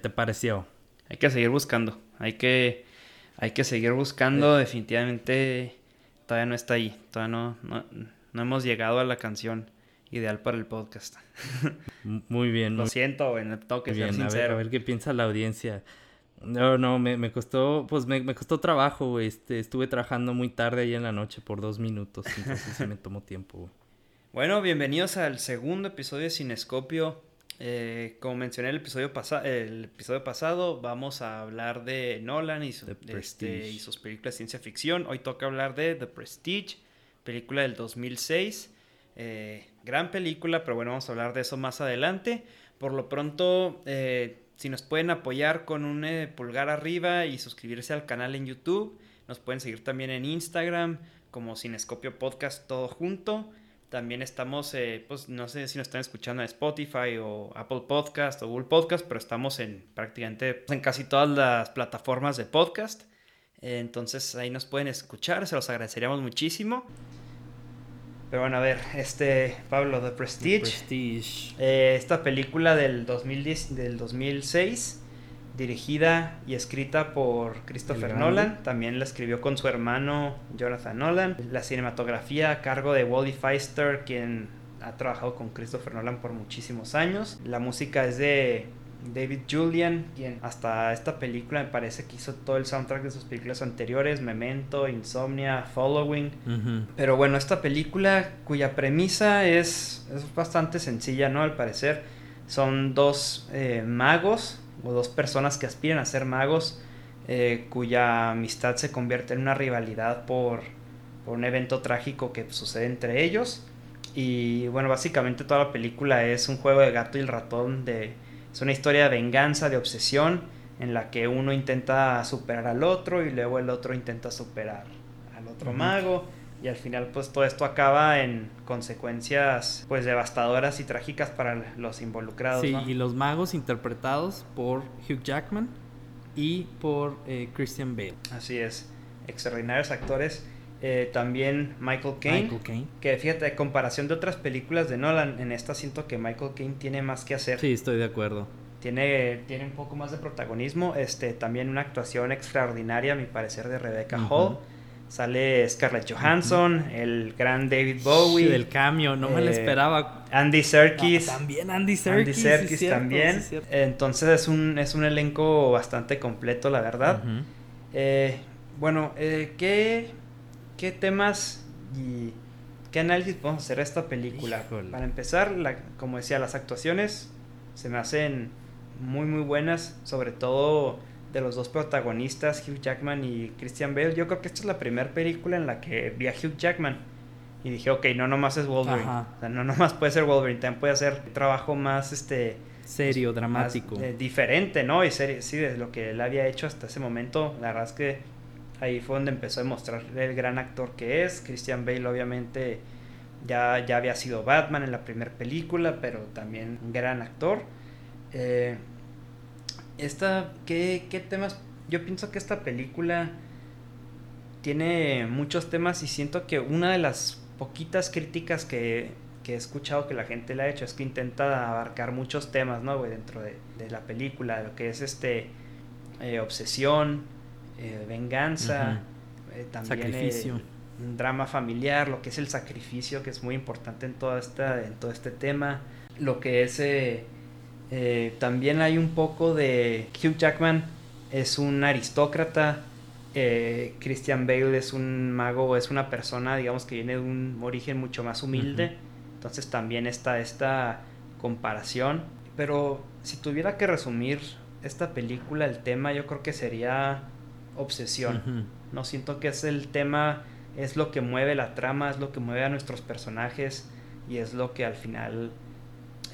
¿Qué te pareció? Hay que seguir buscando. Hay que, hay que seguir buscando. Definitivamente todavía no está ahí. Todavía no, no, no hemos llegado a la canción ideal para el podcast. Muy bien. Lo siento, en tengo que ser sincero. A ver, qué piensa la audiencia. No, no, me, me costó, pues me, me, costó trabajo, güey. Este, estuve trabajando muy tarde ahí en la noche por dos minutos, entonces sí me tomó tiempo, güey. Bueno, bienvenidos al segundo episodio de Cinescopio. Eh, como mencioné el episodio, el episodio pasado, vamos a hablar de Nolan y, este, y sus películas de ciencia ficción. Hoy toca hablar de The Prestige, película del 2006. Eh, gran película, pero bueno, vamos a hablar de eso más adelante. Por lo pronto, eh, si nos pueden apoyar con un pulgar arriba y suscribirse al canal en YouTube, nos pueden seguir también en Instagram como Cinescopio Podcast todo junto. También estamos, pues no sé si nos están escuchando en Spotify o Apple Podcast o Google Podcast, pero estamos en prácticamente pues, en casi todas las plataformas de podcast. entonces ahí nos pueden escuchar, se los agradeceríamos muchísimo. Pero bueno, a ver, este, Pablo, The Prestige. Prestige. Eh, esta película del, 2010, del 2006, dirigida y escrita por Christopher Nolan. También la escribió con su hermano Jonathan Nolan. La cinematografía a cargo de Wally Feister, quien ha trabajado con Christopher Nolan por muchísimos años. La música es de David Julian, quien hasta esta película me parece que hizo todo el soundtrack de sus películas anteriores, Memento, Insomnia, Following. Pero bueno, esta película cuya premisa es, es, bastante sencilla, ¿no? Al parecer son dos eh, magos o dos personas que aspiran a ser magos eh, cuya amistad se convierte en una rivalidad por, por un evento trágico que sucede entre ellos. Y bueno, básicamente toda la película es un juego de gato y el ratón de es una historia de venganza, de obsesión, en la que uno intenta superar al otro y luego el otro intenta superar al otro mago. Y al final pues todo esto acaba en consecuencias pues devastadoras y trágicas para los involucrados. Sí, y los magos interpretados por Hugh Jackman y por eh, Christian Bale. Así es, extraordinarios actores. Eh, también Michael Caine, Que fíjate, en comparación de otras películas de Nolan, en esta siento que Michael Caine tiene más que hacer. Sí, estoy de acuerdo. Tiene, tiene un poco más de protagonismo. Este, también una actuación extraordinaria, a mi parecer, de Rebecca Hall. Sale Scarlett Johansson, el gran David Bowie. del cambio, no me lo eh, esperaba. Andy Serkis. Ah, también Andy Serkis. Andy Serkis también. Entonces es un, es un elenco bastante completo, la verdad. Eh, bueno, ¿qué ¿qué temas y qué análisis podemos hacer de esta película? Para empezar, como decía, las actuaciones se me hacen muy muy buenas, sobre todo de los dos protagonistas, Hugh Jackman y Christian Bale. Yo creo que esta es la primera película en la que vi a Hugh Jackman y dije, ok, no nomás es Wolverine, o sea, no nomás puede ser Wolverine, también puede hacer trabajo más este serio, dramático, eh, diferente, ¿no? Y serio, sí, de lo que él había hecho hasta ese momento, la verdad es que Ahí fue donde empezó a demostrar el gran actor que es. Christian Bale obviamente ya, ya había sido Batman en la primera película, pero también un gran actor. Eh, esta, ¿qué, ¿qué, temas? Yo pienso que esta película tiene muchos temas y siento que una de las poquitas críticas que, que he escuchado que la gente le ha hecho es que intenta abarcar muchos temas, ¿no? Dentro de, de la película, lo que es este eh, obsesión, eh, venganza, eh, también sacrificio. un drama familiar, lo que es el sacrificio, que es muy importante en, toda esta, en todo este tema, lo que es... Eh, también hay un poco de Hugh Jackman es un aristócrata, Christian Bale es un mago, es una persona, digamos, que viene de un origen mucho más humilde. Entonces también está esta comparación. Pero si tuviera que resumir esta película, el tema, yo creo que sería obsesión. No siento que es el tema, es lo que mueve la trama, es lo que mueve a nuestros personajes y es lo que al final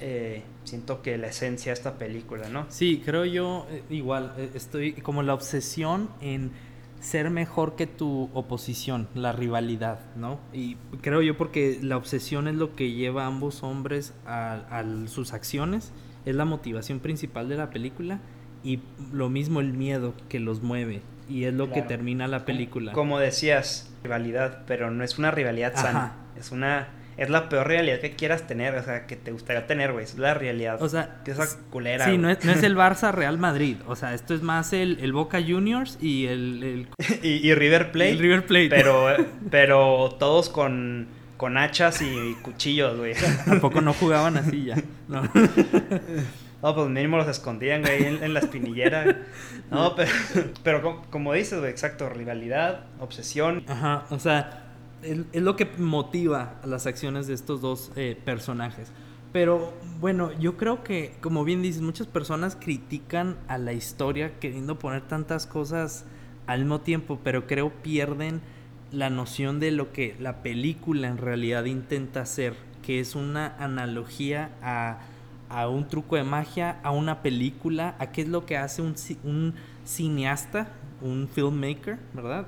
eh, siento que la esencia de esta película, ¿no? Sí, creo yo eh, igual, eh, estoy como la obsesión en ser mejor que tu oposición, la rivalidad, ¿no? Y creo yo porque la obsesión es lo que lleva a ambos hombres a sus acciones, es la motivación principal de la película y lo mismo el miedo que los mueve y es lo que termina la película. Como decías, rivalidad, pero no es una rivalidad sana, es una es la peor realidad que quieras tener, o sea, que te gustaría tener, güey. Es la realidad. O sea, que esa culera. Sí, no es, no es, el Barça Real Madrid. O sea, esto es más el, el Boca Juniors y el. el... y, y, River Plate. El River Plate. Pero, pero todos con, con hachas y cuchillos, güey. Tampoco no jugaban así ya. No. No, pues mínimo los escondían, güey, en, en la espinillera. No, pero, pero como, como dices, güey, exacto, rivalidad, obsesión. Ajá, o sea, es, lo que motiva las acciones de estos dos eh, personajes. Pero bueno, yo creo que, como bien dices, muchas personas critican a la historia queriendo poner tantas cosas al mismo tiempo, pero creo pierden la noción de lo que la película en realidad intenta hacer, que es una analogía a, a un truco de magia, a una película, a qué es lo que hace un, un cineasta, un filmmaker, ¿verdad?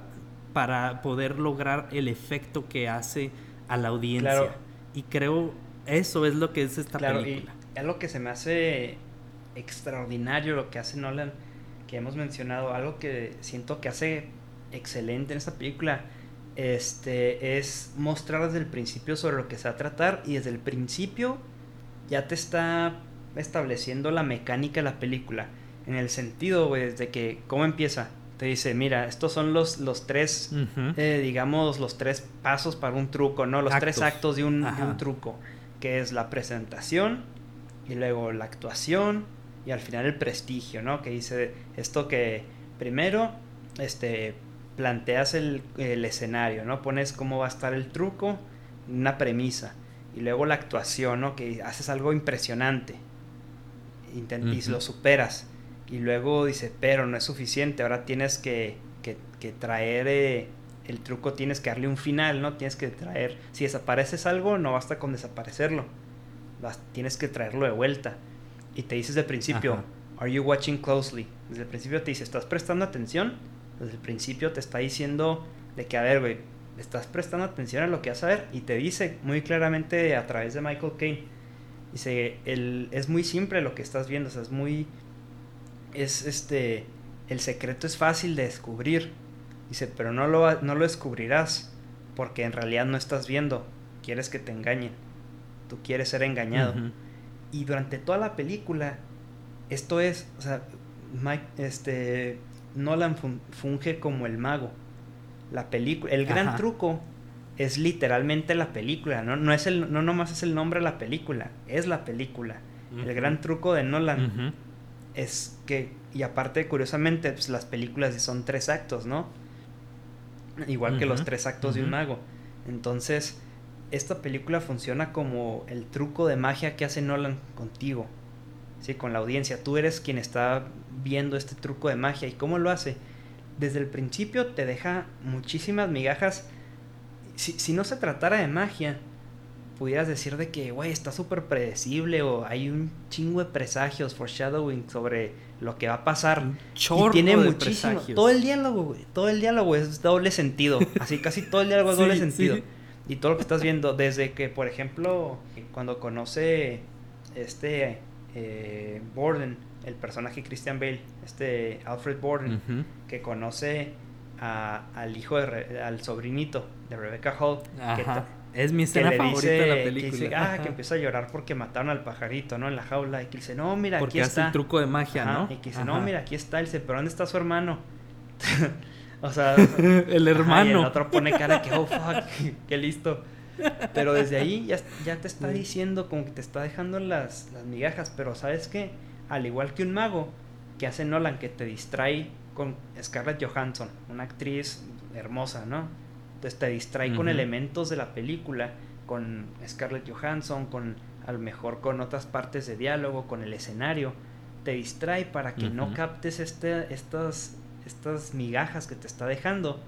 Para poder lograr el efecto que hace a la audiencia. Claro. Y creo eso es lo que es esta claro, película. Y es lo que se me hace extraordinario lo que hace Nolan, que hemos mencionado, algo que siento que hace excelente en esta película, este es mostrar desde el principio sobre lo que se va a tratar y desde el principio ya te está estableciendo la mecánica de la película. En el sentido, güey, desde que, ¿cómo empieza? Te dice, mira, estos son los, los tres, uh -huh. eh, digamos, los tres pasos para un truco, ¿no? Los actos. tres actos de un, de un, truco, que es la presentación y luego la actuación y al final el prestigio, ¿no? Que dice esto que primero, este, planteas el, el escenario, ¿no? Pones cómo va a estar el truco, una premisa, y luego la actuación, ¿no? Que haces algo impresionante Intent uh -huh. y lo superas y luego dice, pero no es suficiente, ahora tienes que, que, que traer eh, el truco, tienes que darle un final, ¿no? Tienes que traer, si desapareces algo, no basta con desaparecerlo, Vas, tienes que traerlo de vuelta. Y te dices de principio, Ajá. are you watching closely? Desde el principio te dice, ¿estás prestando atención? Desde el principio te está diciendo de que, a ver, güey, estás prestando atención a lo que vas a ver y te dice muy claramente a través de Michael Caine. Dice, el, es muy simple lo que estás viendo, o sea, es muy es este el secreto es fácil de descubrir. Dice pero no lo no lo descubrirás porque en realidad no estás viendo. Quieres que te engañen. Tú quieres ser engañado uh -huh. y durante toda la película esto es o sea Mike este Nolan funge como el mago. La película el gran Ajá. truco es literalmente la película no no es el no nomás es el nombre de la película es la película. Uh -huh. el gran truco de Nolan uh -huh es que, y aparte, curiosamente, pues las películas son tres actos, ¿no? Igual uh -huh. que los tres actos uh -huh. de un mago. Entonces, esta película funciona como el truco de magia que hace Nolan contigo, ¿sí? Con la audiencia. Tú eres quien está viendo este truco de magia. ¿Y cómo lo hace? Desde el principio te deja muchísimas migajas. Si, si no se tratara de magia, pudieras decir de que, güey, está súper predecible o hay un chingo de presagios, foreshadowing sobre lo que va a pasar. Un chorro y tiene de muchísimo. presagios. Todo el diálogo, güey. Todo el diálogo es doble sentido. Así casi todo el diálogo es Sí, doble sentido. sí. Y todo lo que estás viendo, desde que, por ejemplo, cuando conoce este eh, Borden, el personaje Christian Bale, este Alfred Borden, que conoce a- al hijo de Re- al sobrinito de Rebecca Hall, que Ajá. ta- Es mi escena favorita dice, de la que película. dice, ah, Ajá. que empieza a llorar porque mataron al pajarito, ¿no? En la jaula. Y que dice, no, mira, Porque aquí hace está. el truco de magia, Ajá, ¿no? Y que dice, Ajá. no, mira, aquí está. Él dice, pero ¿dónde está su hermano? o sea, el ajá, y hermano. el otro pone cara que, oh, fuck, qué listo. Pero desde ahí ya, ya te está Sí. diciendo, como que te está dejando las, las migajas. Pero ¿sabes qué? Al igual que un mago, que hace Nolan, que te distrae con Scarlett Johansson, una actriz hermosa, ¿no? Entonces te distrae con elementos de la película, con Scarlett Johansson, con a lo mejor con otras partes de diálogo, con el escenario. Te distrae para que no captes este, estas, estas migajas que te está dejando,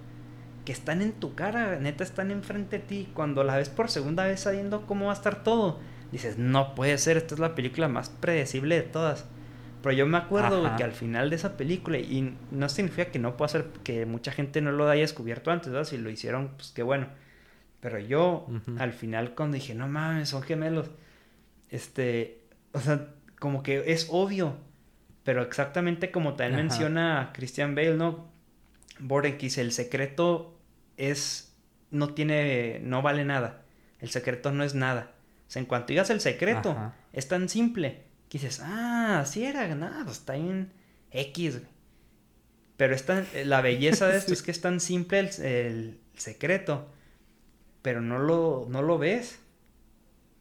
que están en tu cara, neta están enfrente de ti. Cuando la ves por segunda vez sabiendo cómo va a estar todo, dices, no puede ser, esta es la película más predecible de todas. Pero yo me acuerdo Ajá. que al final de esa película, y no significa que no pueda ser, que mucha gente no lo haya descubierto antes, ¿verdad? Si lo hicieron, pues qué bueno. Pero yo, al final, cuando dije, no mames, son gemelos, este, o sea, como que es obvio, pero exactamente como también Ajá. menciona Christian Bale, ¿no? Borden que dice, el secreto es, no tiene, no vale nada. El secreto no es nada. O sea, en cuanto digas el secreto, es tan simple que dices, ah, sí era, nada, pues está en X, Pero la belleza de esto es que es tan simple el, secreto, pero no lo, no lo ves.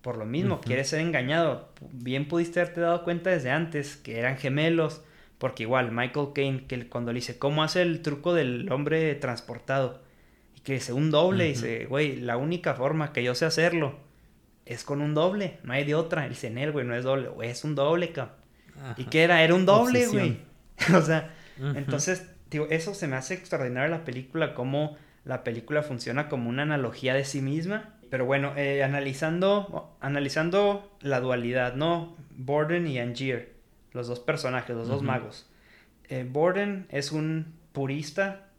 Por lo mismo, quieres ser engañado. Bien pudiste haberte dado cuenta desde antes que eran gemelos, porque igual Michael Caine, que cuando le dice, ¿cómo hace el truco del hombre transportado? Y que dice, un doble, dice, güey, la única forma que yo sé hacerlo es con un doble, no hay de otra. El CENEL, güey, no es doble, güey, es un doble, cabrón. ¿Y qué era? Era un doble, güey. o sea, entonces, digo, eso se me hace extraordinario la película, cómo la película funciona como una analogía de sí misma. Pero bueno, eh, analizando, analizando la dualidad, ¿no? Borden y Angier, los dos personajes, los dos magos. Eh, Borden es un purista.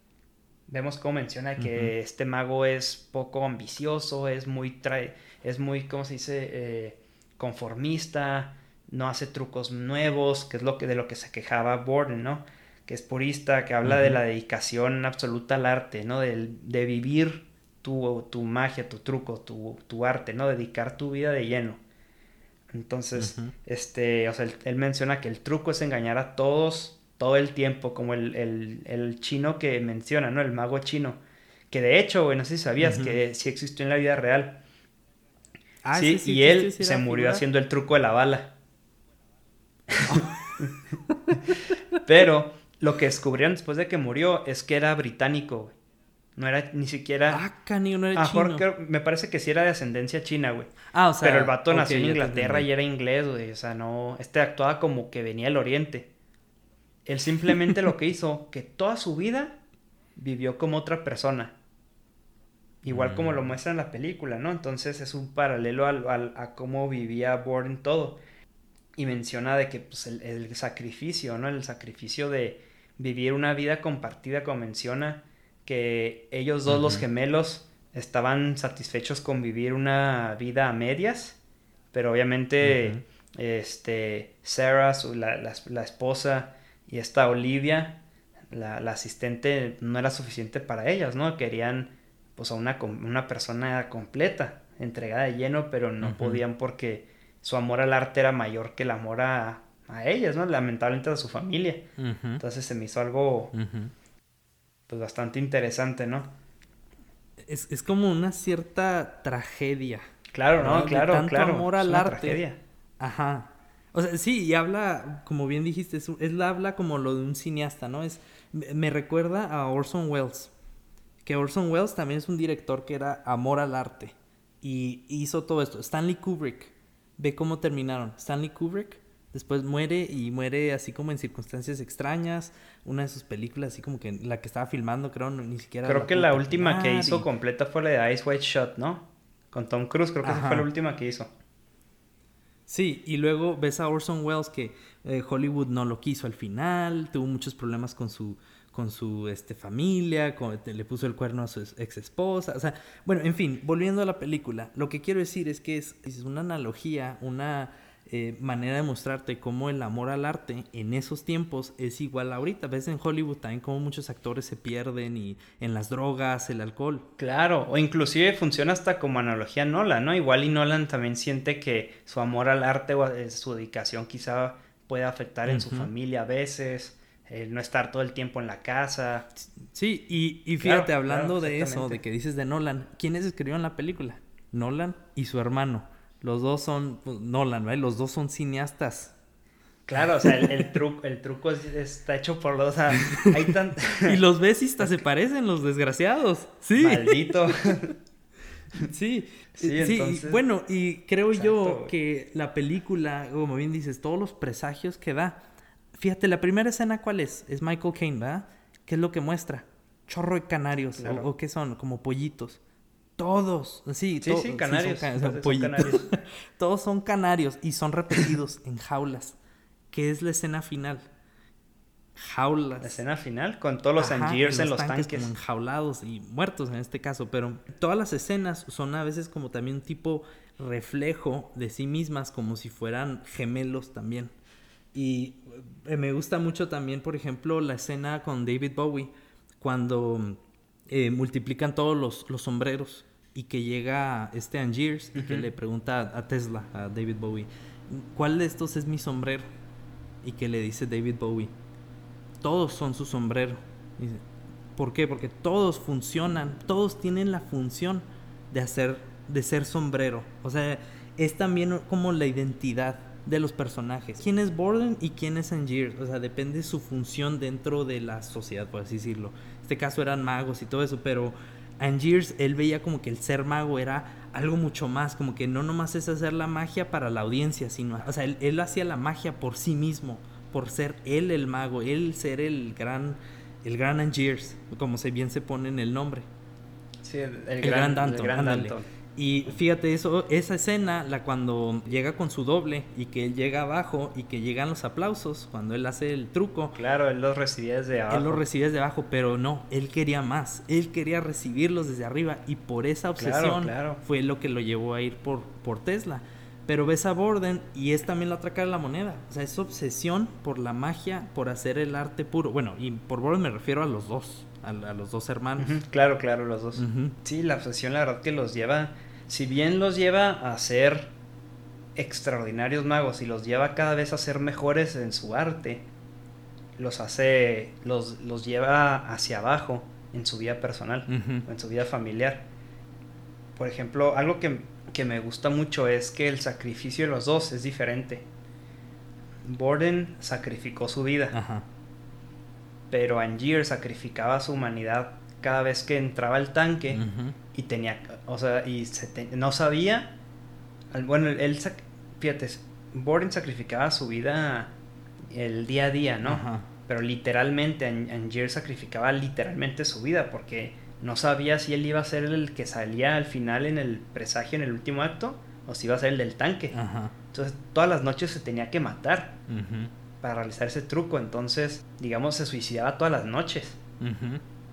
Vemos cómo menciona que este mago es poco ambicioso, es muy trae es muy, ¿cómo se dice? Eh, conformista, no hace trucos nuevos, que es lo que, de lo que se quejaba Borden, ¿no? Que es purista, que habla de la dedicación absoluta al arte, ¿no? De, de vivir tu, tu, magia, tu truco, tu, tu, arte, ¿no? Dedicar tu vida de lleno. Entonces, este, o sea, él, menciona que el truco es engañar a todos todo el tiempo, como el, el, el chino que menciona, ¿no? El mago chino. Que de hecho, bueno, si sabías que sí existió en la vida real. Ah, sí, y él se murió haciendo el truco de la bala. Pero lo que descubrieron después de que murió es que era británico, güey. No era ni siquiera. Ah, cani, no era chino. me parece que sí era de ascendencia china, güey. Ah, o sea. Pero el vato nació en Inglaterra y era inglés, güey. O sea, no. Este actuaba como que venía del oriente. Él simplemente lo que hizo, que toda su vida vivió como otra persona. Igual como lo mm. muestra en la película, ¿no? Entonces es un paralelo al, a cómo vivía Bourne todo. Y menciona de que pues, el, sacrificio, ¿no? El sacrificio de vivir una vida compartida, como menciona, que ellos dos, los gemelos, estaban satisfechos con vivir una vida a medias, pero obviamente, este, Sarah, la, esposa, y esta Olivia, la, la asistente, no era suficiente para ellas, ¿no? Querían pues a una, una persona completa, entregada de lleno, pero no podían porque su amor al arte era mayor que el amor a, a ellas, ¿no? Lamentablemente a su familia. Entonces se me hizo algo pues bastante interesante, ¿no? Es, es, como una cierta tragedia. Claro, ¿no? Claro, tanto claro. amor al arte. Tragedia. Ajá. O sea, sí, y habla, como bien dijiste, es, es, habla como lo de un cineasta, ¿no? Es, me recuerda a Orson Welles que Orson Welles también es un director que era amor al arte y hizo todo esto. Stanley Kubrick, ve cómo terminaron. Stanley Kubrick después muere y muere así como en circunstancias extrañas. Una de sus películas, así como que la que estaba filmando, creo, ni siquiera. Creo que la última que hizo completa fue la de Ice White Shot, ¿no? Con Tom Cruise, creo que esa fue la última que hizo. Sí, y luego ves a Orson Welles que eh, Hollywood no lo quiso al final, tuvo muchos problemas con su con su este, familia, le puso el cuerno a su ex esposa, o sea, bueno, en fin, volviendo a la película, lo que quiero decir es que es, es una analogía, una eh, manera de mostrarte cómo el amor al arte en esos tiempos es igual a ahorita. Ves en Hollywood también cómo muchos actores se pierden y en las drogas, el alcohol. Claro, o inclusive funciona hasta como analogía Nolan, ¿no? Igual y Nolan también siente que su amor al arte o su dedicación quizá puede afectar en su familia a veces el no estar todo el tiempo en la casa. Sí, y, fíjate, hablando de eso, de que dices de Nolan, ¿quiénes escribieron la película? Nolan y su hermano. Los dos son, pues, Nolan, ¿vale? Los dos son cineastas. Claro, o sea, el, truco, el truco está hecho por los... O sea, hay tan... y los ves y hasta se parecen los desgraciados. Sí. Maldito. sí, sí, sí bueno, y creo yo que la película, como bien dices, todos los presagios que da, Fíjate, la primera escena, ¿cuál es? Es Michael Caine, ¿verdad? ¿Qué es lo que muestra? Chorro de canarios. O, qué son? Como pollitos. Todos. Sí, sí, sí canarios. son, canarios. Todos son canarios y son repetidos en jaulas. ¿Qué es la escena final? Jaulas. La escena final con todos los Angiers en los, tanques. tanques. Como enjaulados y muertos en este caso. Pero todas las escenas son a veces como también un tipo reflejo de sí mismas, como si fueran gemelos también. Y eh, me gusta mucho también, por ejemplo, la escena con David Bowie, cuando eh, multiplican todos los, los, sombreros y que llega este Angiers y que le pregunta a Tesla, a David Bowie, ¿cuál de estos es mi sombrero? Y que le dice David Bowie, todos son su sombrero. Dice, ¿Por qué? Porque todos funcionan, todos tienen la función de hacer, de ser sombrero. O sea, es también como la identidad de los personajes. ¿Quién es Borden y quién es Angier? O sea, depende de su función dentro de la sociedad, por así decirlo. En este caso eran magos y todo eso, pero Angiers, él veía como que el ser mago era algo mucho más, como que no nomás es hacer la magia para la audiencia, sino, o sea, él, él hacía la magia por sí mismo, por ser él el mago, él ser el gran, el gran Angiers, como se bien se pone en el nombre. Sí, el, gran, Danton. El gran Danton. Y fíjate, eso, esa escena, la cuando llega con su doble y que él llega abajo y que llegan los aplausos cuando él hace el truco. Claro, él los recibía desde abajo. Él los recibía desde abajo, pero no, él quería más. Él quería recibirlos desde arriba y por esa obsesión fue lo que lo llevó a ir por, por Tesla. Pero ves a Borden y es también la otra cara de la moneda. O sea, es obsesión por la magia, por hacer el arte puro. Bueno, y por Borden me refiero a los dos a, los dos hermanos. Claro, claro, los dos. Sí, la obsesión la verdad que los lleva, si bien los lleva a ser extraordinarios magos y los lleva cada vez a ser mejores en su arte, los hace, los, los lleva hacia abajo en su vida personal, en su vida familiar. Por ejemplo, algo que, que me gusta mucho es que el sacrificio de los dos es diferente. Borden sacrificó su vida. Ajá pero Angier sacrificaba su humanidad cada vez que entraba al tanque y tenía, o sea, y no sabía, bueno, él, fíjate, Borden sacrificaba su vida el día a día, ¿no? Pero literalmente, Angier sacrificaba literalmente su vida porque no sabía si él iba a ser el que salía al final en el presagio, en el último acto, o si iba a ser el del tanque. Entonces, todas las noches se tenía que matar para realizar ese truco. Entonces, digamos, se suicidaba todas las noches.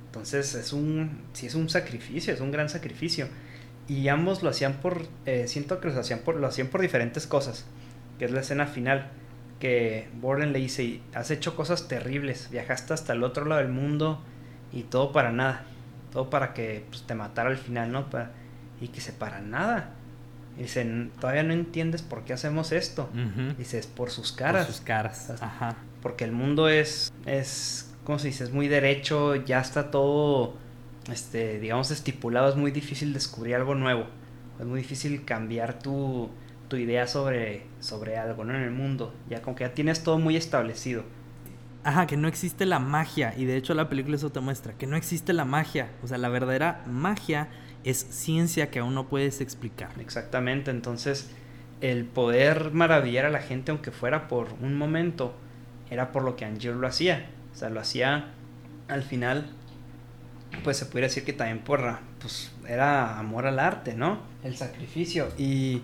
Entonces, es un, sí es un sacrificio, es un gran sacrificio. Y ambos lo hacían por, eh, siento que lo hacían por, lo hacían por diferentes cosas. Que es la escena final. Que Borden le dice, has hecho cosas terribles, viajaste hasta el otro lado del mundo y todo para nada. Todo para que pues, te matara al final, ¿no? Para, y que se para nada. Dicen, todavía no entiendes por qué hacemos esto. Dice, es por sus caras. Por sus caras. Ajá. Porque el mundo es, es, ¿cómo se dice? Es muy derecho, ya está todo, este, digamos, estipulado. Es muy difícil descubrir algo nuevo. Es muy difícil cambiar tu, tu idea sobre, sobre algo, ¿no? En el mundo. Ya como que ya tienes todo muy establecido. Ajá, que no existe la magia. Y de hecho la película eso te muestra. Que no existe la magia. O sea, la verdadera magia es ciencia que aún no puedes explicar. Exactamente, entonces el poder maravillar a la gente aunque fuera por un momento era por lo que Angier lo hacía, o sea, lo hacía al final pues se pudiera decir que también por pues era amor al arte, ¿no? El sacrificio y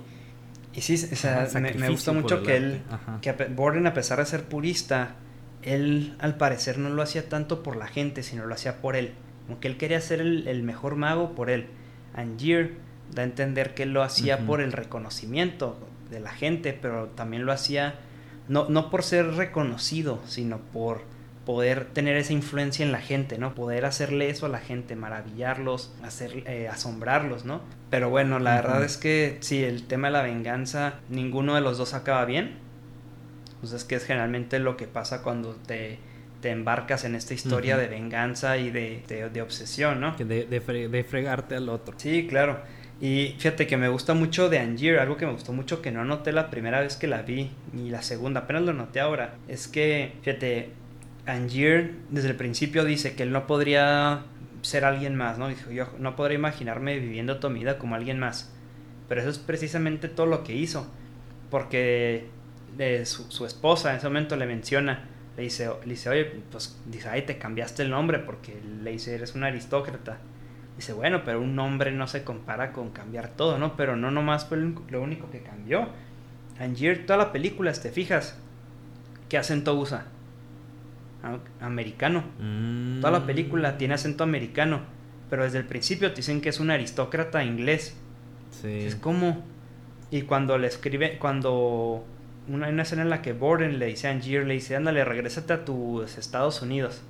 y sí, o sea, me, gustó mucho que él, que Borden a pesar de ser purista, él al parecer no lo hacía tanto por la gente, sino lo hacía por él. Como que él quería ser el mejor mago por él. Angier da a entender que lo hacía por el reconocimiento de la gente, pero también lo hacía no, no por ser reconocido, sino por poder tener esa influencia en la gente, ¿no? Poder hacerle eso a la gente, maravillarlos, hacer, eh, asombrarlos, ¿no? Pero bueno, la verdad es que sí, el tema de la venganza, ninguno de los dos acaba bien. Pues es que es generalmente lo que pasa cuando te te embarcas en esta historia de venganza y de, de, obsesión, ¿no? De, de, fregarte al otro. Sí, claro. Y fíjate que me gusta mucho de Angier, algo que me gustó mucho que no noté la primera vez que la vi, ni la segunda, apenas lo noté ahora. Es que, fíjate, Angier desde el principio dice que él no podría ser alguien más, ¿no? Dijo, yo no podría imaginarme viviendo toda mi vida como alguien más. Pero eso es precisamente todo lo que hizo. Porque de su, su esposa en ese momento le menciona, le dice, le dice, oye, pues dice, ay, te cambiaste el nombre porque le dice, eres un aristócrata. Dice, bueno, pero un nombre no se compara con cambiar todo, ¿no? Pero no nomás fue lo único que cambió. Angier, toda la película, te fijas, ¿qué acento usa? Americano. Toda la película tiene acento americano. Pero desde el principio te dicen que es un aristócrata inglés. Sí. Es como... Y cuando le escribe, cuando una, una escena en la que Borden le dice a Angier, le dice, ándale, regrésate a tus Estados Unidos.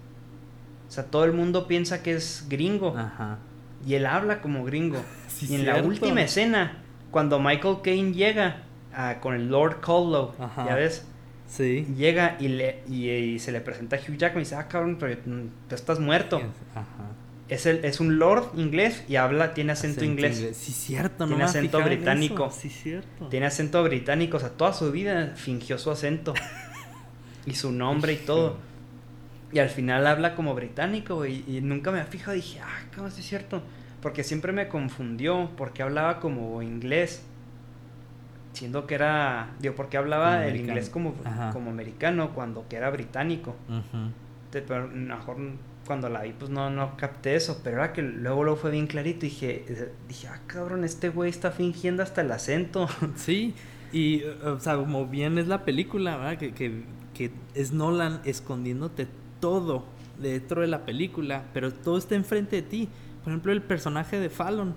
O sea, todo el mundo piensa que es gringo. Ajá. y él habla como gringo. Sí, y en la última escena, cuando Michael Caine llega ah, con el Lord Collow, ya ves, Sí. llega y, le, y, y se le presenta a Hugh Jackman y dice, ah, cabrón, pero tú estás muerto. Ajá. Es, el, es un Lord inglés y habla, tiene acento, inglés. Sí, cierto, no Tiene había acento británico. Sí, cierto. Tiene acento británico, o sea, toda su vida fingió su acento. y su nombre y todo. Y al final habla como británico, güey, y nunca me fijado. Dije, ah, ¿cómo es cierto? Porque siempre me confundió, porque hablaba como inglés. Siendo que era, digo, porque hablaba el inglés como, Ajá. como americano cuando que era británico. Te- Pero mejor cuando la vi, pues no, no capté eso. Pero ahora que luego, luego fue bien clarito, dije, dije, ah, cabrón, este güey está fingiendo hasta el acento. Sí, y, o sea, como bien es la película, ¿verdad? Que, que, que es Nolan escondiéndote todo dentro de la película, pero todo está enfrente de ti. Por ejemplo, el personaje de Fallon.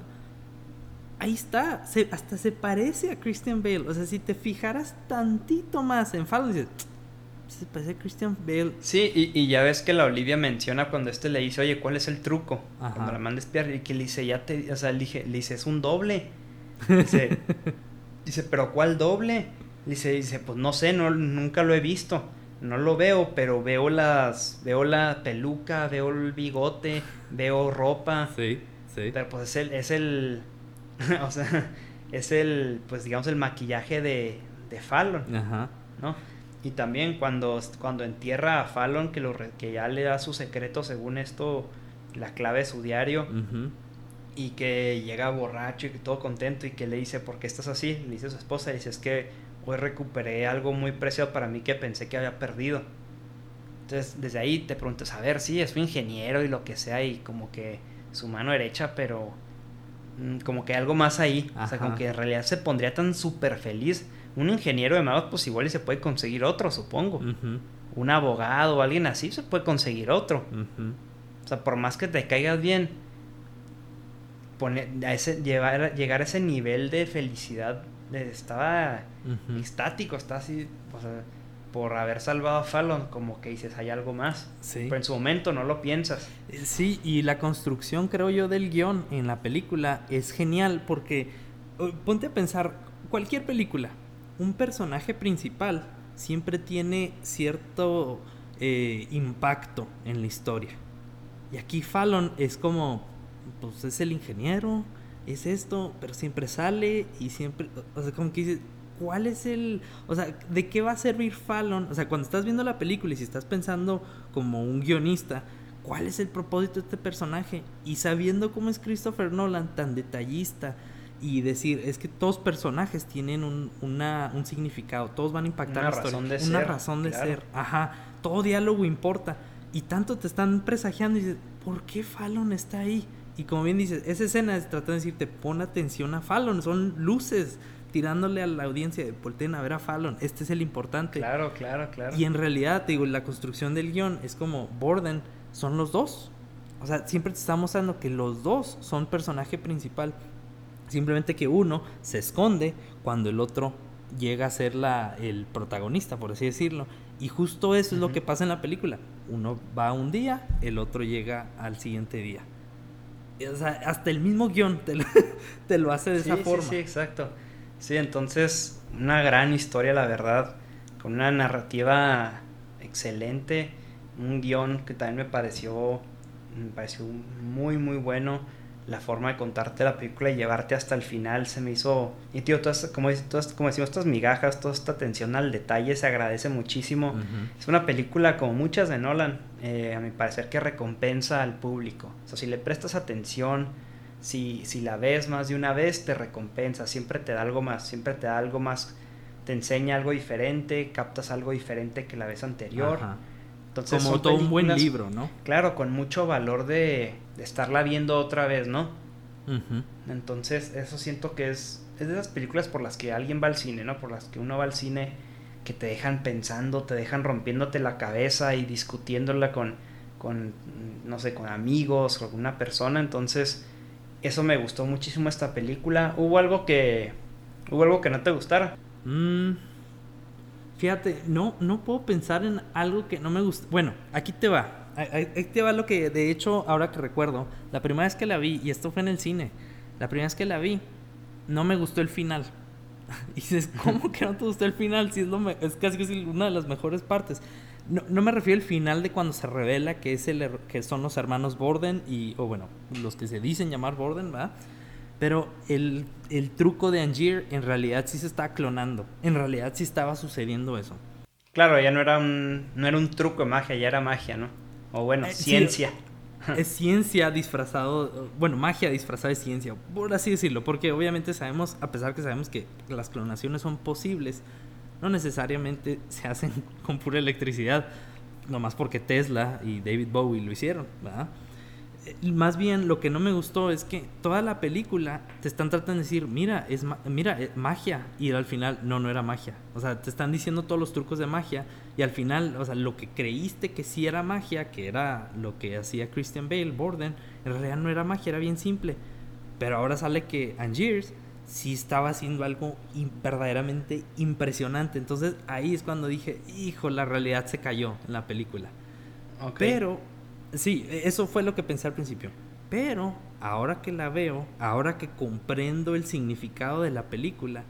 Ahí está, se- hasta se parece a Christian Bale. O sea, si te fijaras tantito más en Fallon, dices, se parece a Christian Bale. Sí, y, y ya ves que la Olivia menciona cuando este le dice, oye, ¿cuál es el truco? Ajá. Cuando la manda a espiar, y que le dice, ya te, o sea, le, dije, le dice, es un doble. Dice, dice, ¿pero cuál doble? Le dice, dice, pues no sé, no, nunca lo he visto. No lo veo, pero veo las, veo la peluca, veo el bigote, veo ropa. Sí, sí. Pero pues es el, es el, o sea, es el, pues digamos el maquillaje de, de Fallon. Ajá. ¿no? Y también cuando, cuando entierra a Fallon, que, lo, que ya le da su secreto, según esto, la clave de su diario, Ujú. y que llega borracho y todo contento, y que le dice, ¿por qué estás así? Le dice a su esposa, y dice, es que hoy recuperé algo muy preciado para mí que pensé que había perdido. Entonces, desde ahí te preguntas, a ver, sí, es un ingeniero y lo que sea, y como que su mano derecha, pero mm, como que hay algo más ahí. O sea, como Ajá. que en realidad se pondría tan súper feliz. Un ingeniero de magos, pues igual y se puede conseguir otro, supongo. Un abogado o alguien así se puede conseguir otro. O sea, por más que te caigas bien, pone, a ese, llevar, llegar a ese nivel de felicidad, de- estaba Ujú. extático, está así, o sea, por haber salvado a Fallon, como que dices, hay algo más. Sí. Pero en su momento no lo piensas. Eh, Sí, y la construcción, creo yo, del guion en la película es genial porque eh, ponte a pensar, cualquier película, un personaje principal siempre tiene cierto eh, impacto en la historia. Y aquí Fallon es como, pues es el ingeniero, es esto, pero siempre sale y siempre, o sea, como que dices, ¿cuál es el, o sea, de qué va a servir Fallon? O sea, cuando estás viendo la película y si estás pensando como un guionista, ¿cuál es el propósito de este personaje? Y sabiendo cómo es Christopher Nolan, tan detallista, y decir, es que todos personajes tienen un, una- un significado, todos van a impactar Una la historia, razón de una ser, razón de claro. ser, ajá, todo diálogo importa, y tanto te están presagiando y dices, ¿por qué Fallon está ahí? Y como bien dices, esa escena es tratar de decirte, pon atención a Fallon, son luces tirándole a la audiencia, de, volteen a ver a Fallon, este es el importante. Claro, claro, claro. Y en realidad, te digo, la construcción del guion es como Borden son los dos. O sea, siempre te está mostrando que los dos son personaje principal. Simplemente que uno se esconde cuando el otro llega a ser la, el protagonista, por así decirlo. Y justo eso es lo que pasa en la película. Uno va un día, el otro llega al siguiente día. O sea, hasta el mismo guion te lo, te lo hace de sí, esa sí, forma. Sí, exacto. Sí, entonces, una gran historia, la verdad, con una narrativa excelente, un guion que también me pareció, me pareció muy, muy bueno. La forma de contarte la película y llevarte hasta el final se me hizo... Y tío, todas, como, dice- todas- como decimos, estas migajas, toda esta atención al detalle se agradece muchísimo. Es una película como muchas de Nolan, eh, a mi parecer que recompensa al público. O sea, si le prestas atención, si, si la ves más de una vez, te recompensa, siempre te da algo más, siempre te da algo más, te enseña algo diferente, captas algo diferente que la vez anterior. Ajá. Entonces, Como todo un buen libro, ¿no? Claro, con mucho valor de, de estarla viendo otra vez, ¿no? Entonces, eso siento que es, es de esas películas por las que alguien va al cine, ¿no? Por las que uno va al cine, que te dejan pensando, te dejan rompiéndote la cabeza y discutiéndola con, con no sé, con amigos, con una persona. Entonces, eso me gustó muchísimo esta película. ¿Hubo algo que, hubo algo que no te gustara? Mm, fíjate, no, no puedo pensar en algo que no me gusta. Bueno, aquí te va. Ahí te va lo que, de hecho, ahora que recuerdo, la primera vez que la vi, y esto fue en el cine, la primera vez que la vi, no me gustó el final. Y dices, ¿cómo que no te gustó el final? Si es, lo es casi, una de las mejores partes. No, no, me refiero al final de cuando se revela que, es el, que son los hermanos Borden y, o bueno, los que se dicen llamar Borden, ¿verdad? Pero el, el truco de Angier en realidad sí se está clonando. En realidad sí estaba sucediendo eso. Claro, ya no era un, no era un truco de magia, ya era magia, ¿no? O bueno, eh, ciencia. es ciencia disfrazado, bueno, magia disfrazada de ciencia, por así decirlo, porque obviamente sabemos, a pesar que sabemos que las clonaciones son posibles, no necesariamente se hacen con pura electricidad, nomás porque Tesla y David Bowie lo hicieron, ¿verdad? Más bien lo que no me gustó es que toda la película te están tratando de decir, mira, es mira, es magia y al final no no era magia. O sea, te están diciendo todos los trucos de magia y al final, o sea, lo que creíste que sí era magia, que era lo que hacía Christian Bale, Borden, en realidad no era magia, era bien simple. Pero ahora sale que Angiers sí estaba haciendo algo verdaderamente impresionante. Entonces ahí es cuando dije, hijo, la realidad se cayó en la película. Pero Sí, e, eso fue lo que pensé al principio. Pero ahora que la veo, ahora que comprendo el significado de la película,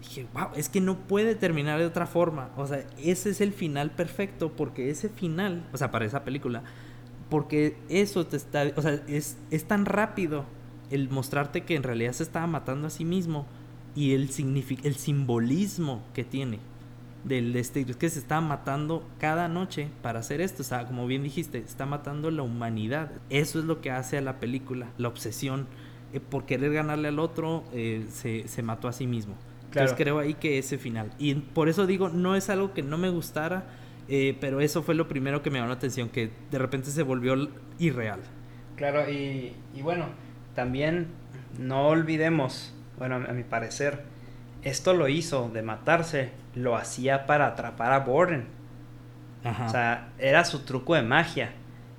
dije, wow, es que no puede terminar de otra forma. O sea, ese es el final perfecto porque ese final, o sea, para esa película, porque eso te está, o sea, es, es tan rápido el mostrarte que en realidad se estaba matando a sí mismo y el, el simbolismo que tiene del este, es que se está matando cada noche para hacer esto, o sea, como bien dijiste, está matando la humanidad. Eso es lo que hace a la película, la obsesión. Eh, por querer ganarle al otro, eh, se, se, mató a sí mismo. Entonces creo ahí que ese final. Y por eso digo, no es algo que no me gustara, eh, pero eso fue lo primero que me llamó la atención, que de repente se volvió irreal. Claro, y, y bueno, también no olvidemos, bueno, a mi parecer, esto lo hizo de matarse, lo hacía para atrapar a Borden. O sea, era su truco de magia,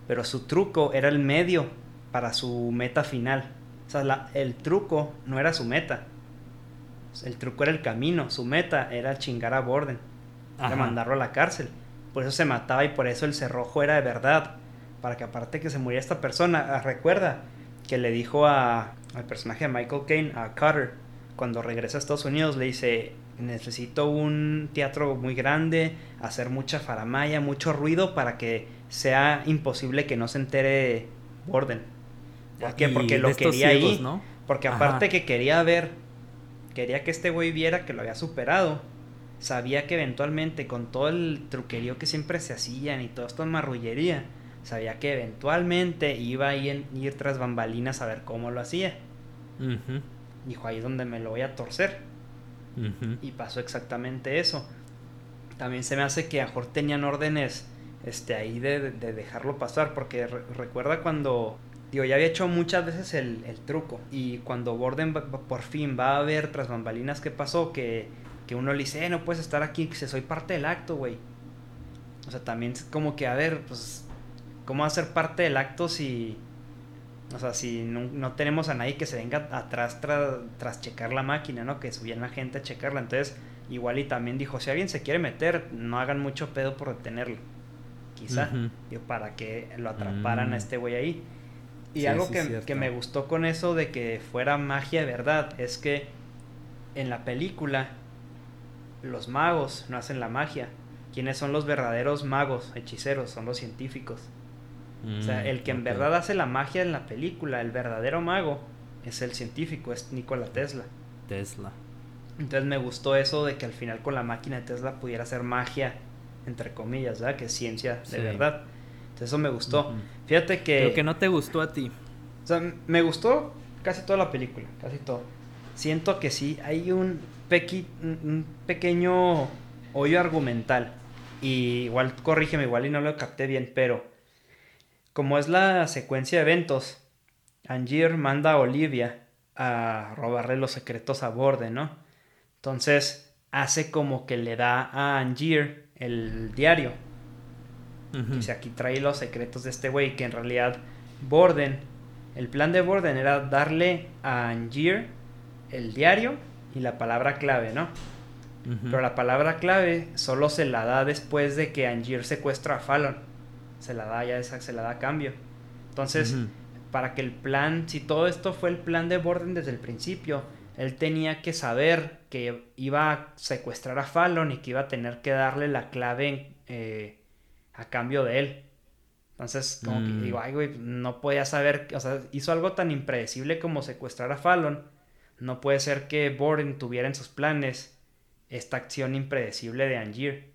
pero su truco era el medio para su meta final. O sea, el truco no era su meta. El truco era el camino, su meta era chingar a Borden, era mandarlo a la cárcel. Por eso se mataba y por eso el cerrojo era de verdad. Para que aparte que se muriera esta persona, ah, recuerda que le dijo a, al personaje de Michael Caine, a Cutter, cuando regresa a Estados Unidos le dice, necesito un teatro muy grande, hacer mucha faramaya, mucho ruido para que sea imposible que no se entere Borden. ¿Por qué? Porque lo quería ahí. ¿no? Porque aparte que quería ver, quería que este güey viera que lo había superado. Sabía que eventualmente con todo el truquerío que siempre se hacían y todo esto en marrullería, sabía que eventualmente iba a ir, tras bambalinas a ver cómo lo hacía dijo, ahí es donde me lo voy a torcer. Y pasó exactamente eso. También se me hace que a mejor tenían órdenes este, ahí de, dejarlo pasar, porque recuerda cuando, digo, ya había hecho muchas veces el, truco, y cuando Borden por fin va a ver tras bambalinas qué pasó, que, que uno le dice, eh, no puedes estar aquí, que soy parte del acto, güey. O sea, también como que, a ver, pues, ¿cómo hacer parte del acto si o sea, si no, tenemos a nadie que se venga atrás tras, checar la máquina, ¿no? Que subían la gente a checarla. Entonces, igual y también dijo, si alguien se quiere meter, no hagan mucho pedo por detenerlo. Quizá, para que lo atraparan a mm. este güey ahí. Y algo que, que, me gustó con eso de que fuera magia de verdad es que en la película los magos no hacen la magia. Quienes son los verdaderos magos, hechiceros? Son los científicos o sea, mm, el que en verdad hace la magia en la película, el verdadero mago, es el científico, es Nikola Tesla. Tesla. Entonces me gustó eso de que al final con la máquina de Tesla pudiera hacer magia, entre comillas, ¿verdad? Que es ciencia de verdad. Entonces eso me gustó. Fíjate que... Pero que no te gustó a ti. O sea, me gustó casi toda la película, casi todo. Siento que sí, hay un, un pequeño hoyo argumental. Y igual, corrígeme, igual y no lo capté bien, pero como es la secuencia de eventos, Angier manda a Olivia a robarle los secretos a Borde, ¿no? Entonces hace como que le da a Angier el diario. Dice, aquí trae los secretos de este güey, que en realidad Borden, el plan de Borden era darle a Angier el diario y la palabra clave, ¿no? Pero la palabra clave solo se la da después de que Angier secuestra a Fallon. Se la da ya esa, se la da a cambio. Entonces, para que el plan, si todo esto fue el plan de Borden desde el principio, él tenía que saber que iba a secuestrar a Fallon y que iba a tener que darle la clave eh, a cambio de él. Entonces, como que digo, mm. ay, güey, no podía saber, o sea, hizo algo tan impredecible como secuestrar a Fallon. No puede ser que Borden tuviera en sus planes esta acción impredecible de Angier.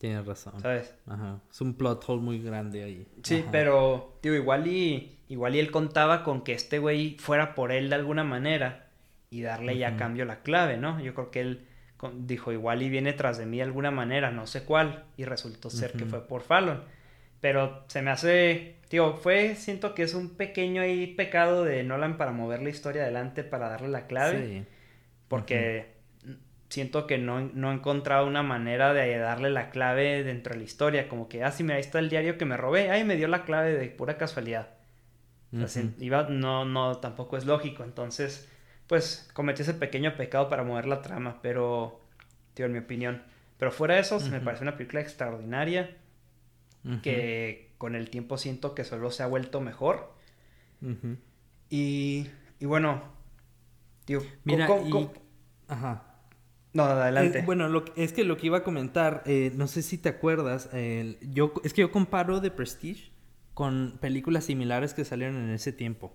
Tienes razón. ¿Sabes? Ajá. Es un plot hole muy grande ahí. Sí, pero, digo, igual y, igual y él contaba con que este güey fuera por él de alguna manera y darle ya a cambio la clave, ¿no? Yo creo que él dijo, igual y viene tras de mí de alguna manera, no sé cuál, y resultó ser que fue por Fallon. Pero se me hace, digo, fue, siento que es un pequeño ahí pecado de Nolan para mover la historia adelante, para darle la clave. Sí. Porque siento que no, no he encontrado una manera de darle la clave dentro de la historia. Como que, ah, sí, mira, ahí está el diario que me robé. Ay, me dio la clave de pura casualidad. iba, no, no, tampoco es lógico. Entonces, pues cometí ese pequeño pecado para mover la trama. Pero, tío, en mi opinión. Pero fuera de eso, me parece una película extraordinaria. Que con el tiempo siento que solo se ha vuelto mejor. y, y bueno, tío, mira, Ajá. No, adelante. Eh, bueno, lo, es que lo que iba a comentar, eh, no sé si te acuerdas, yo, es que yo comparo The Prestige con películas similares que salieron en ese tiempo.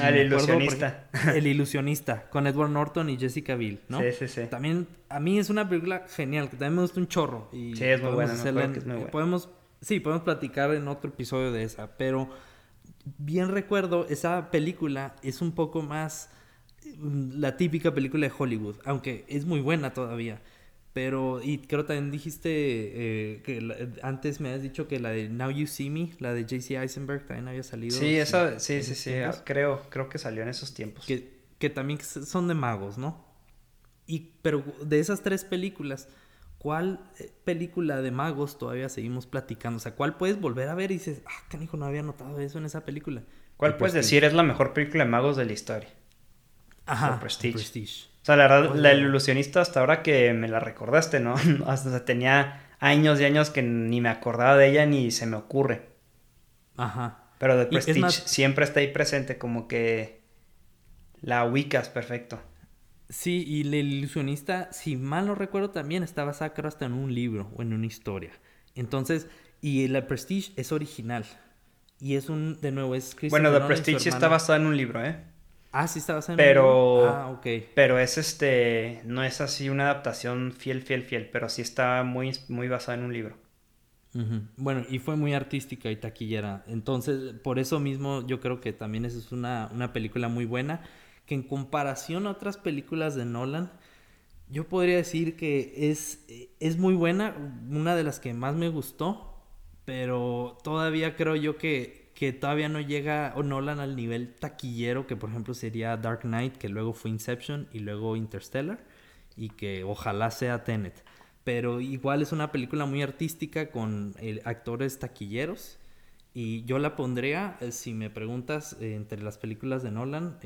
Ah, el ilusionista. el ilusionista, con Edward Norton y Jessica Biel, ¿no? Sí, sí, sí. También, a mí es una película genial, que también me gusta un chorro. Y sí, es muy buena, Podemos, sí, podemos platicar en otro episodio de esa, pero bien recuerdo, esa película es un poco más la típica película de Hollywood, aunque es muy buena todavía. Pero, y creo también dijiste eh, que antes me has dicho que la de Now You See Me, la de JC Eisenberg, también había salido. Sí, esa, sí, sí, sí, creo, creo que salió en esos tiempos. Que, que también son de magos, ¿no? Y, pero de esas tres películas, ¿cuál eh, película de magos todavía seguimos platicando? O sea, ¿cuál puedes volver a ver y dices, ah, canijo, no había notado eso en esa película? ¿Cuál puedes decir es la mejor película de magos de la historia? Ajá, Prestige. O sea, la verdad, la ilusionista hasta ahora que me la recordaste, ¿no? hasta tenía años y años que ni me acordaba de ella ni se me ocurre. Ajá. Pero de Prestige siempre está ahí presente, como que la ubicas perfecto. Sí, y la ilusionista, si mal no recuerdo, también estaba sacro hasta en un libro o en una historia. Entonces, y la Prestige es original. Y es un, de nuevo, es Bueno, The Prestige está basada en un libro, ¿eh? Ah, sí está basado en pero, Ah, ok. Pero es este, no es así una adaptación fiel, fiel, fiel, pero sí está muy, muy basada en un libro. Bueno, y fue muy artística y taquillera. Entonces, por eso mismo yo creo que también es una, una película muy buena, que en comparación a otras películas de Nolan, yo podría decir que es, es muy buena, una de las que más me gustó, pero todavía creo yo que que todavía no llega o Nolan al nivel taquillero que por ejemplo sería Dark Knight, que luego fue Inception y luego Interstellar y que ojalá sea Tenet. Pero igual es una película muy artística con eh, actores taquilleros y yo la pondría, eh, si me preguntas, eh, entre las películas de Nolan,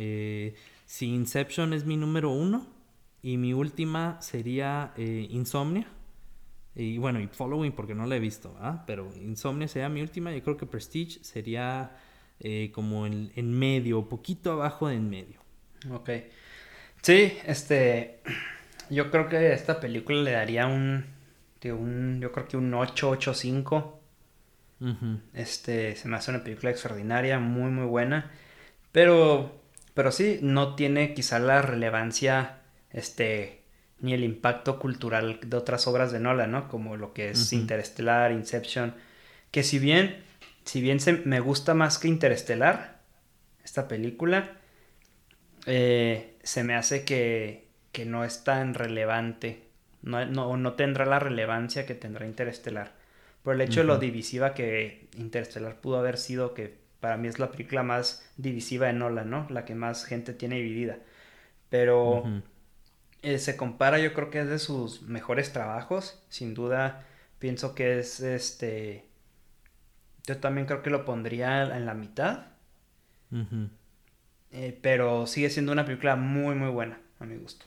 si Inception es mi número uno y mi última sería Insomnia y bueno, y Following porque no la he visto, ¿ah? Pero Insomnia sería mi última. Yo creo que Prestige sería eh, como en, en medio, poquito abajo de en medio. Ok. Sí, este. Yo creo que a esta película le daría un. un yo creo que un 8, 8, 5. Este. Se me hace una película extraordinaria, muy, muy buena. Pero. Pero sí, no tiene quizá la relevancia. Este ni el impacto cultural de otras obras de Nolan, ¿no? Como lo que es Interestelar, Inception, que si bien, si bien se, me gusta más que Interestelar, esta película, eh, se me hace que, que, no es tan relevante, no, no, tendrá la relevancia que tendrá Interestelar, por el hecho de lo divisiva que Interestelar pudo haber sido, que para mí es la película más divisiva de Nolan, ¿no? La que más gente tiene dividida. Pero... Eh, se compara, yo creo que es de sus mejores trabajos. Sin duda, pienso que es este. Yo también creo que lo pondría en la mitad. Eh, pero sigue siendo una película muy, muy buena, a mi gusto.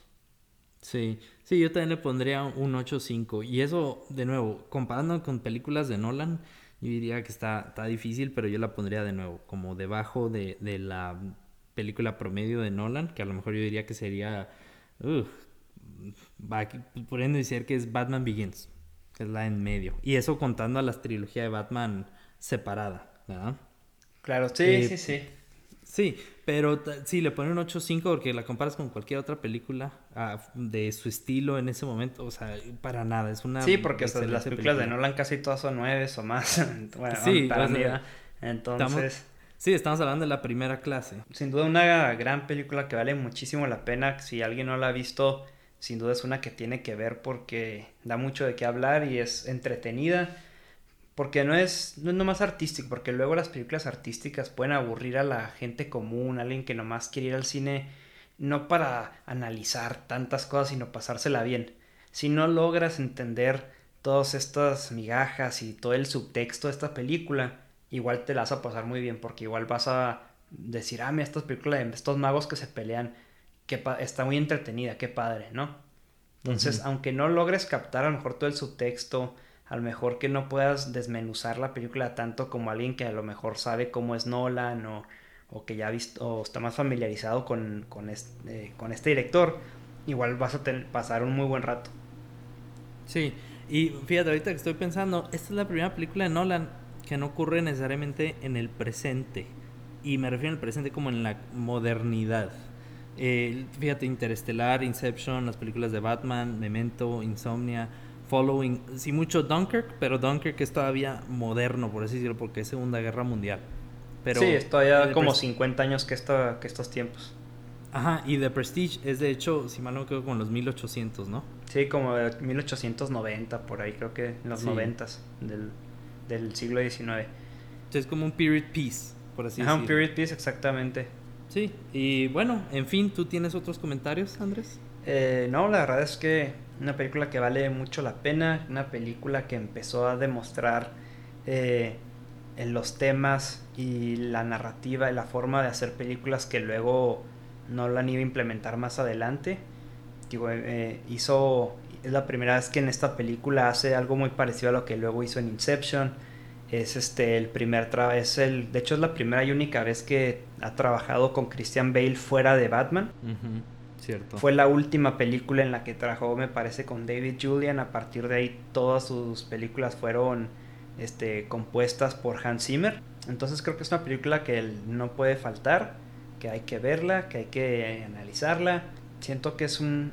Sí, sí, yo también le pondría un 8-5. Y eso, de nuevo, comparando con películas de Nolan, Yo diría que está, está difícil, pero yo la pondría de nuevo, como debajo de, de la película promedio de Nolan, que a lo mejor yo diría que sería, uh, va, poniendo decir que es Batman Begins, que es la en medio. Y eso contando a la trilogía de Batman separada, ¿verdad? Claro, sí, eh, sí, sí. Sí, pero sí, le ponen un 8.5 porque la comparas con cualquier otra película ah, de su estilo en ese momento, o sea, para nada, es una... Sí, porque las películas de Nolan casi todas son 9 o más. bueno, sí, entonces... Sí, estamos hablando de la primera clase. Sin duda una gran película que vale muchísimo la pena. Si alguien no la ha visto, sin duda es una que tiene que ver porque da mucho de qué hablar y es entretenida. Porque no es, no es nomás artístico, porque luego las películas artísticas pueden aburrir a la gente común, alguien que nomás quiere ir al cine, no para analizar tantas cosas, sino pasársela bien. Si no logras entender todas estas migajas y todo el subtexto de esta película, igual te la vas a pasar muy bien porque igual vas a decir, ah, mira, estas películas de estos magos que se pelean, que está muy entretenida, qué padre, ¿no? Entonces, aunque no logres captar a lo mejor todo el subtexto, a lo mejor que no puedas desmenuzar la película tanto como alguien que a lo mejor sabe cómo es Nolan o, o que ya ha visto o está más familiarizado con, con, este, con este director, igual vas a tener, pasar un muy buen rato. Sí, y fíjate, ahorita que estoy pensando, esta es la primera película de Nolan que no ocurre necesariamente en el presente. Y me refiero al presente como en la modernidad. Eh, fíjate, Interestelar, Inception, las películas de Batman, Memento, Insomnia, Following, sí mucho Dunkirk, pero Dunkirk es todavía moderno, por así decirlo, porque es Segunda Guerra Mundial. Pero sí, es todavía como 50 años que, esta, que estos tiempos. Ajá, y The Prestige es de hecho, si mal no me quedo, con los 1800, ¿no? Sí, como de 1890, por ahí, creo que en los 90 del, del siglo XIX. Es como un period piece, por así decirlo. un period piece, exactamente. Sí, y bueno, en fin, ¿tú tienes otros comentarios, Andrés? Eh, no, la verdad es que una película que vale mucho la pena, una película que empezó a demostrar eh, en los temas y la narrativa y la forma de hacer películas que luego no la han ido a implementar más adelante. Digo, eh, hizo es la primera vez que en esta película hace algo muy parecido a lo que luego hizo en Inception. Es este el primer es el de hecho es la primera y única vez que ha trabajado con Christian Bale fuera de Batman. Cierto. Fue la última película en la que trabajó, me parece, con David Julian. A partir de ahí todas sus películas fueron este, compuestas por Hans Zimmer. Entonces creo que es una película que no puede faltar, que hay que verla, que hay que analizarla. Siento que es un,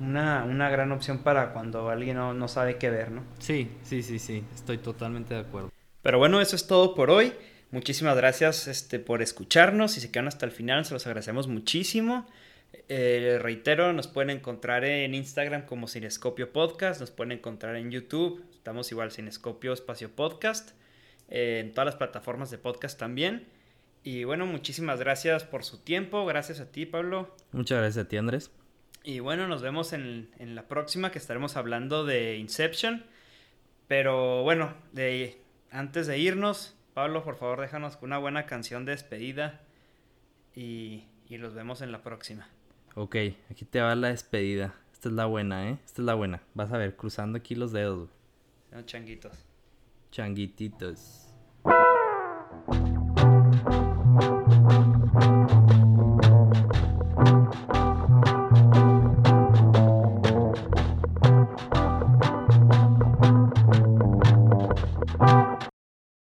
una, una gran opción para cuando alguien no, sabe qué ver, ¿no? Sí, sí, sí, sí, estoy totalmente de acuerdo. Pero bueno, eso es todo por hoy. Muchísimas gracias este, por escucharnos. Si se quedan hasta el final, se los agradecemos muchísimo. Eh, reitero, nos pueden encontrar en Instagram como Cinescopio Podcast, nos pueden encontrar en YouTube, estamos igual Cinescopio Espacio Podcast, eh, en todas las plataformas de podcast también. Y bueno, muchísimas gracias por su tiempo, gracias a ti Pablo. Muchas gracias a ti Andrés. Y bueno, nos vemos en, la próxima que estaremos hablando de Inception. Pero bueno, de, antes de irnos, Pablo, por favor, déjanos con una buena canción de despedida. Y, y los vemos en la próxima. Ok, aquí te va la despedida. Esta es la buena, ¿eh? Esta es la buena. Vas a ver, cruzando aquí los dedos. Son changuitos. Changuititos.